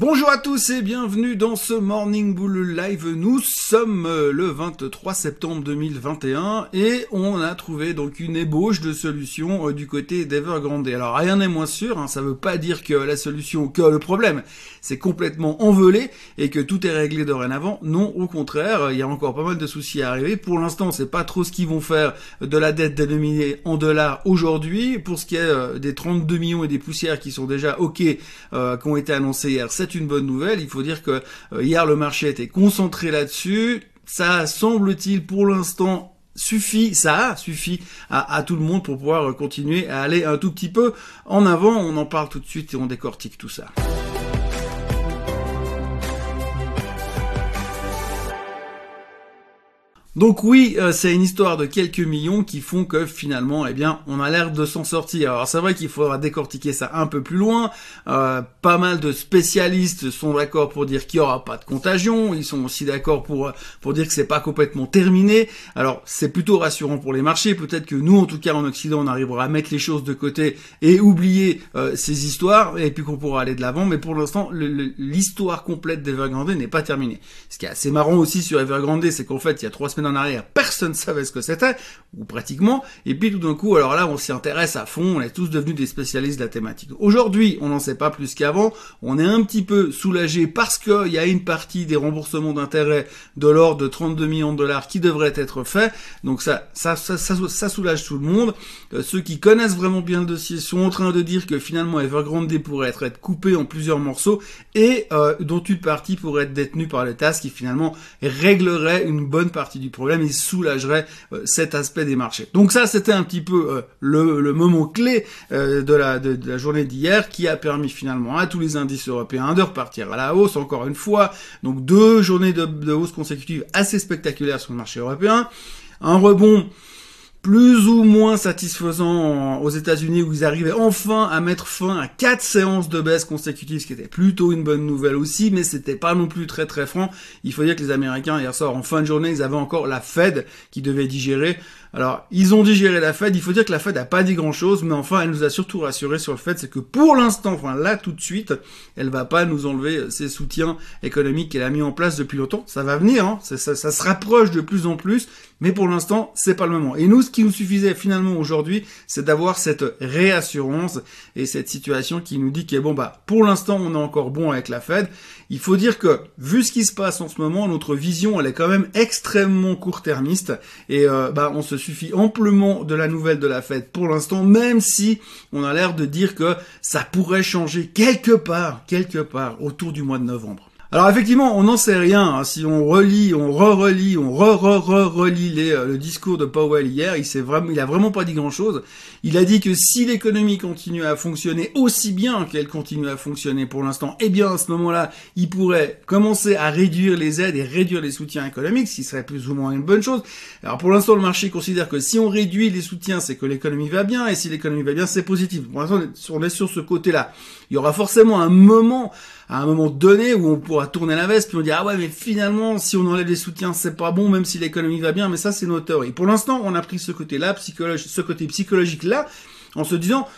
Bonjour à tous et bienvenue dans ce Morning Bull Live. Nous sommes euh, le 23 septembre 2021 et on a trouvé donc une ébauche de solution euh, du côté d'Evergrande. Alors rien n'est moins sûr, hein, ça veut pas dire que la solution, que le problème, c'est complètement envolé et que tout est réglé dorénavant. Non, au contraire, il y a encore pas mal de soucis à arriver. Pour l'instant, sait pas trop ce qu'ils vont faire de la dette dénominée en dollars aujourd'hui. Pour ce qui est euh, des 32 millions et des poussières qui sont déjà ok, qui ont été annoncés hier, une bonne nouvelle. Il faut dire que euh, hier le marché était concentré là-dessus. Ça semble-t-il pour l'instant suffit, ça a suffi à, tout le monde pour pouvoir continuer à aller un tout petit peu en avant. On en parle tout de suite et on décortique tout ça. Donc oui, euh, c'est une histoire de quelques millions qui font que finalement, eh bien, on a l'air de s'en sortir. Alors c'est vrai qu'il faudra décortiquer ça un peu plus loin. Euh, pas mal de spécialistes sont d'accord pour dire qu'il n'y aura pas de contagion. Ils sont aussi d'accord pour pour dire que c'est pas complètement terminé. Alors c'est plutôt rassurant pour les marchés. Peut-être que nous, en tout cas en Occident, on arrivera à mettre les choses de côté et oublier euh, ces histoires et puis qu'on pourra aller de l'avant. Mais pour l'instant, l'histoire complète d'Evergrande n'est pas terminée. Ce qui est assez marrant aussi sur Evergrande, c'est qu'en fait, il y a trois semaines en arrière, personne ne savait ce que c'était, ou pratiquement, et puis tout d'un coup, alors là, on s'y intéresse à fond, on est tous devenus des spécialistes de la thématique. Aujourd'hui, on n'en sait pas plus qu'avant, on est un petit peu soulagé parce qu'il y a une partie des remboursements d'intérêts de l'ordre de 32 millions de dollars qui devraient être faits, donc ça, ça, ça, ça, soulage tout le monde. Euh, ceux qui connaissent vraiment bien le dossier sont en train de dire que finalement Evergrande pourrait être, être coupé en plusieurs morceaux et euh, dont une partie pourrait être détenue par le TAS qui finalement réglerait une bonne partie du problème, il soulagerait euh, cet aspect des marchés. Donc ça, c'était un petit peu euh, le, moment clé euh, de, la, de, la journée d'hier qui a permis finalement à tous les indices européens de repartir à la hausse, encore une fois. Donc deux journées de, de hausse consécutives assez spectaculaires sur le marché européen. Un rebond plus ou moins satisfaisant aux États-Unis où ils arrivaient enfin à mettre fin à quatre séances de baisse consécutives, ce qui était plutôt une bonne nouvelle aussi, mais c'était pas non plus très très franc. Il faut dire que les Américains hier soir en fin de journée, ils avaient encore la Fed qui devait digérer. Alors, ils ont digéré la Fed. Il faut dire que la Fed a pas dit grand chose, mais enfin, elle nous a surtout rassuré sur le fait, c'est que pour l'instant, enfin là tout de suite, elle va pas nous enlever ses soutiens économiques qu'elle a mis en place depuis longtemps. Ça va venir, hein. ça, ça, ça se rapproche de plus en plus, mais pour l'instant, c'est pas le moment. Et nous, ce qui nous suffisait finalement aujourd'hui, c'est d'avoir cette réassurance et cette situation qui nous dit que bon bah, pour l'instant, on est encore bon avec la Fed. Il faut dire que vu ce qui se passe en ce moment, notre vision, elle est quand même extrêmement court-termiste et euh, bah, on se suffit amplement de la nouvelle de la fête pour l'instant, même si on a l'air de dire que ça pourrait changer quelque part, quelque part autour du mois de novembre. Alors effectivement, on n'en sait rien. Hein. Si on relit, on re-relit, on re-re-re-relit euh, le discours de Powell hier, il s'est vraiment, il a vraiment pas dit grand-chose. Il a dit que si l'économie continue à fonctionner aussi bien qu'elle continue à fonctionner pour l'instant, eh bien à ce moment-là, il pourrait commencer à réduire les aides et réduire les soutiens économiques, ce qui serait plus ou moins une bonne chose. Alors pour l'instant, le marché considère que si on réduit les soutiens, c'est que l'économie va bien, et si l'économie va bien, c'est positif. Pour l'instant, on est sur ce côté-là. Il y aura forcément un moment à un moment donné où on pourra tourner la veste puis on dit ah ouais mais finalement si on enlève les soutiens c'est pas bon même si l'économie va bien mais ça c'est notre théorie. Pour l'instant on a pris ce côté là psychologique, ce côté psychologique là en se disant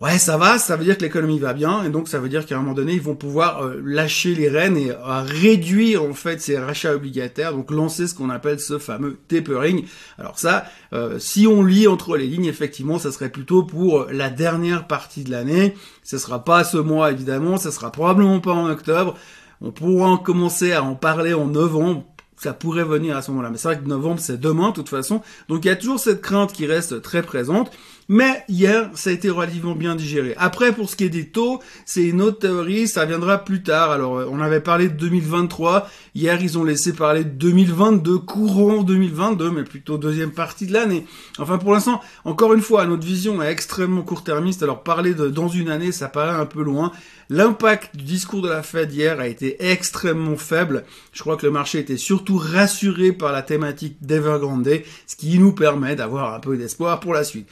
Ouais, ça va, ça veut dire que l'économie va bien, et donc ça veut dire qu'à un moment donné, ils vont pouvoir euh, lâcher les rênes et euh, réduire en fait ces rachats obligataires, donc lancer ce qu'on appelle ce fameux tapering. Alors ça, euh, si on lit entre les lignes, effectivement, ça serait plutôt pour la dernière partie de l'année. Ce sera pas ce mois évidemment, ça sera probablement pas en octobre. On pourra en commencer à en parler en novembre ça pourrait venir à ce moment-là. Mais c'est vrai que novembre, c'est demain, de toute façon. Donc il y a toujours cette crainte qui reste très présente. Mais hier, ça a été relativement bien digéré. Après, pour ce qui est des taux, c'est une autre théorie, ça viendra plus tard. Alors, euh, on avait parlé de 2023. Hier, ils ont laissé parler de 2022, courant 2022, mais plutôt deuxième partie de l'année. Enfin, pour l'instant, encore une fois, notre vision est extrêmement court-termiste. Alors, parler de dans une année, ça paraît un peu loin. L'impact du discours de la Fed hier a été extrêmement faible. Je crois que le marché était surtout rassuré par la thématique d'Evergrande, ce qui nous permet d'avoir un peu d'espoir pour la suite.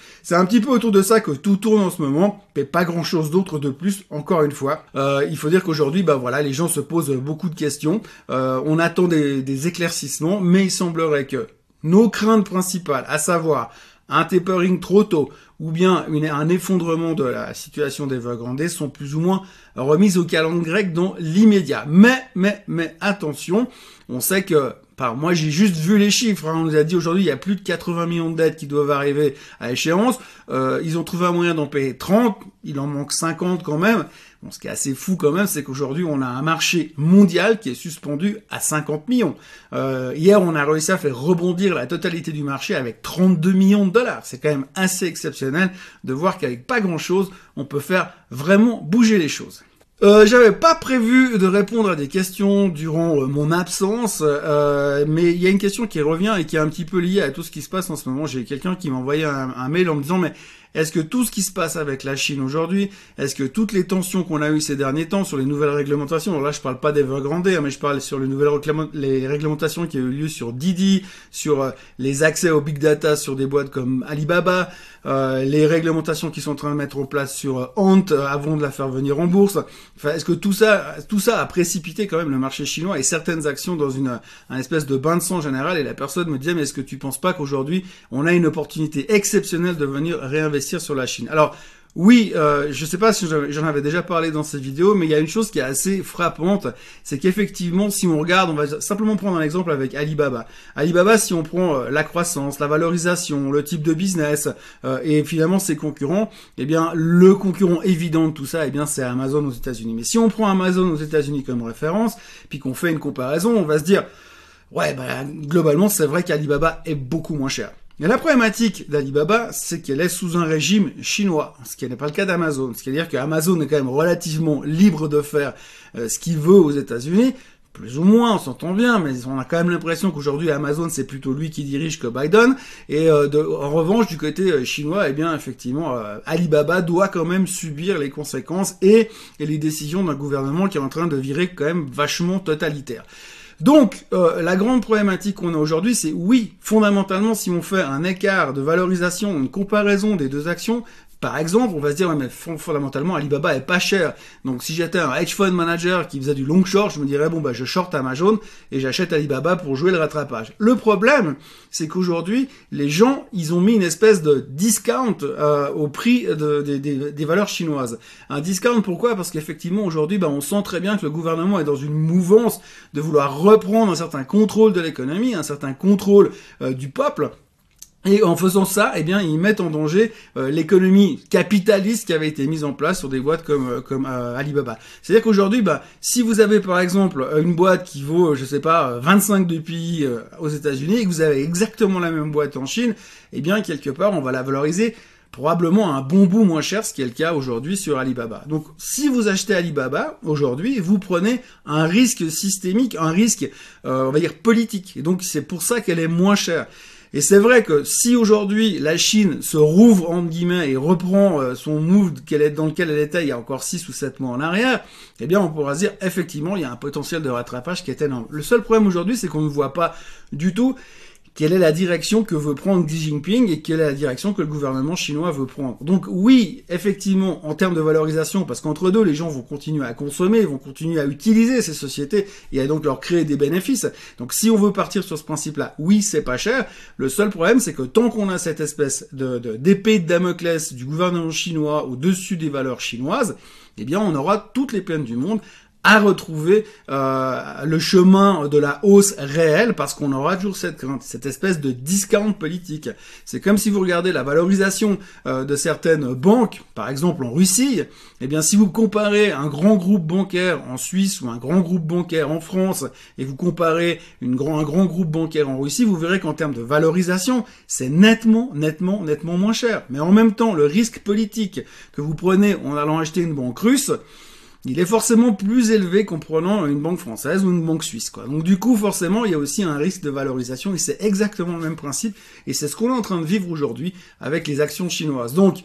Petit peu autour de ça que tout tourne en ce moment, mais pas grand chose d'autre de plus, encore une fois. Euh, il faut dire qu'aujourd'hui, bah voilà, les gens se posent beaucoup de questions. Euh, on attend des, des éclaircissements, mais il semblerait que nos craintes principales, à savoir un tapering trop tôt ou bien un effondrement de la situation des Evergrande sont plus ou moins remises au calendrier grec dans l'immédiat. Mais, mais, mais attention, on sait que moi, j'ai juste vu les chiffres. Hein. On nous a dit aujourd'hui, il y a plus de 80 millions de dettes qui doivent arriver à échéance. Euh, ils ont trouvé un moyen d'en payer 30. Il en manque 50 quand même. Bon, ce qui est assez fou quand même, c'est qu'aujourd'hui, on a un marché mondial qui est suspendu à 50 millions. Euh, hier, on a réussi à faire rebondir la totalité du marché avec 32 millions de dollars. C'est quand même assez exceptionnel de voir qu'avec pas grand-chose, on peut faire vraiment bouger les choses. Euh, J'avais pas prévu de répondre à des questions durant euh, mon absence, euh, mais il y a une question qui revient et qui est un petit peu liée à tout ce qui se passe en ce moment. J'ai quelqu'un qui m'a envoyé un, mail en me disant mais est-ce que tout ce qui se passe avec la Chine aujourd'hui, est-ce que toutes les tensions qu'on a eues ces derniers temps sur les nouvelles réglementations, alors là je parle pas d'Evergrande, hein, mais je parle sur les nouvelles les réglementations qui ont eu lieu sur Didi, sur euh, les accès au big data sur des boîtes comme Alibaba, euh, les réglementations qui sont en train de mettre en place sur euh, Ant avant de la faire venir en bourse. Enfin, est-ce que tout ça, tout ça a précipité quand même le marché chinois et certaines actions dans une un espèce de bain de sang général? Et la personne me disait mais est-ce que tu penses pas qu'aujourd'hui on a une opportunité exceptionnelle de venir réinvestir sur la Chine? Alors, oui, euh, je ne sais pas si j'en avais déjà parlé dans cette vidéo, mais il y a une chose qui est assez frappante, c'est qu'effectivement, si on regarde, on va simplement prendre un exemple avec Alibaba. Alibaba, si on prend euh, la croissance, la valorisation, le type de business, euh, et finalement ses concurrents, eh bien, le concurrent évident de tout ça, eh bien, c'est Amazon aux États-Unis. Mais si on prend Amazon aux États-Unis comme référence, puis qu'on fait une comparaison, on va se dire, ouais, bah, globalement, c'est vrai qu'Alibaba est beaucoup moins cher. La problématique d'Alibaba, c'est qu'elle est sous un régime chinois, ce qui n'est pas le cas d'Amazon. C'est-à-dire qu'Amazon est quand même relativement libre de faire euh, ce qu'il veut aux États-Unis, plus ou moins, on s'entend bien, mais on a quand même l'impression qu'aujourd'hui Amazon c'est plutôt lui qui dirige que Biden. Et euh, en revanche, du côté euh, chinois, eh bien effectivement, Alibaba doit quand même subir les conséquences et les décisions d'un gouvernement qui est en train de virer quand même vachement totalitaire. Donc, euh, la grande problématique qu'on a aujourd'hui, c'est oui, fondamentalement, si on fait un écart de valorisation, une comparaison des deux actions, par exemple, on va se dire, mais fondamentalement, Alibaba est pas cher. Donc, si j'étais un hedge fund manager qui faisait du long short, je me dirais, bon, bah, je short Amazon et j'achète Alibaba pour jouer le rattrapage. Le problème, c'est qu'aujourd'hui, les gens, ils ont mis une espèce de discount euh, au prix des valeurs chinoises. Un discount, pourquoi? Parce qu'effectivement, aujourd'hui, bah, on sent très bien que le gouvernement est dans une mouvance de vouloir reprendre un certain contrôle de l'économie, un certain contrôle euh, du peuple. Et en faisant ça, eh bien, ils mettent en danger euh, l'économie capitaliste qui avait été mise en place sur des boîtes comme euh, comme euh, Alibaba. C'est-à-dire qu'aujourd'hui, bah, si vous avez par exemple une boîte qui vaut, je sais pas, 25 depuis aux États-Unis et que vous avez exactement la même boîte en Chine, eh bien, quelque part, on va la valoriser probablement un bon bout moins cher, ce qui est le cas aujourd'hui sur Alibaba. Donc, si vous achetez Alibaba aujourd'hui, vous prenez un risque systémique, un risque, on va dire politique. Et donc, c'est pour ça qu'elle est moins chère. Et c'est vrai que si aujourd'hui la Chine se rouvre entre guillemets et reprend euh, son move dans lequel elle était il y a encore 6 ou 7 mois en arrière, eh bien on pourra se dire effectivement il y a un potentiel de rattrapage qui est énorme. Le seul problème aujourd'hui c'est qu'on ne voit pas du tout quelle est la direction que veut prendre Xi Jinping et quelle est la direction que le gouvernement chinois veut prendre. Donc oui, effectivement, en termes de valorisation, parce qu'entre deux, les gens vont continuer à consommer, vont continuer à utiliser ces sociétés et à donc leur créer des bénéfices. Donc si on veut partir sur ce principe-là, oui, c'est pas cher. Le seul problème, c'est que tant qu'on a cette espèce d'épée de, Damoclès du gouvernement chinois au-dessus des valeurs chinoises, eh bien, on aura toutes les peines du monde à retrouver euh, le chemin de la hausse réelle parce qu'on aura toujours cette cette espèce de discount politique. C'est comme si vous regardez la valorisation euh, de certaines banques, par exemple en Russie, eh bien si vous comparez un grand groupe bancaire en Suisse ou un grand groupe bancaire en France et vous comparez une grand, un grand groupe bancaire en Russie, vous verrez qu'en termes de valorisation, c'est nettement, nettement, nettement moins cher. Mais en même temps, le risque politique que vous prenez en allant acheter une banque russe, il est forcément plus élevé qu'en prenant une banque française ou une banque suisse. Quoi. Donc du coup, forcément, il y a aussi un risque de valorisation et c'est exactement le même principe et c'est ce qu'on est en train de vivre aujourd'hui avec les actions chinoises. Donc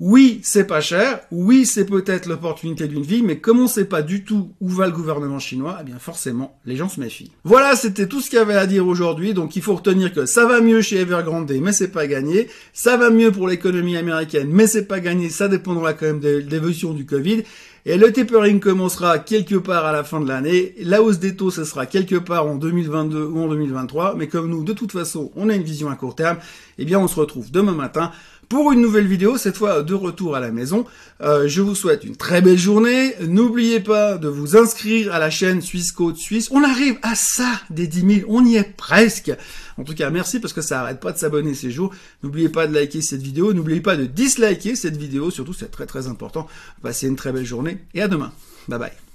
Oui, c'est pas cher. Oui, c'est peut-être l'opportunité d'une vie, mais comme on sait pas du tout où va le gouvernement chinois, eh bien forcément, les gens se méfient. Voilà, c'était tout ce qu'il y avait à dire aujourd'hui. Donc il faut retenir que ça va mieux chez Evergrande, mais c'est pas gagné. Ça va mieux pour l'économie américaine, mais c'est pas gagné. Ça dépendra quand même de l'évolution du Covid. Et le tapering commencera quelque part à la fin de l'année. La hausse des taux, ce sera quelque part en 2022 ou en 2023. Mais comme nous, de toute façon, on a une vision à court terme, eh bien, on se retrouve demain matin pour une nouvelle vidéo, cette fois de retour à la maison. Euh, je vous souhaite une très belle journée. N'oubliez pas de vous inscrire à la chaîne Suisse Côte Suisse. On arrive à ça des 10 000, on y est presque. En tout cas, merci parce que ça arrête pas de s'abonner ces jours. N'oubliez pas de liker cette vidéo, n'oubliez pas de disliker cette vidéo, surtout c'est très très important. Passez une très belle journée et à demain. Bye bye.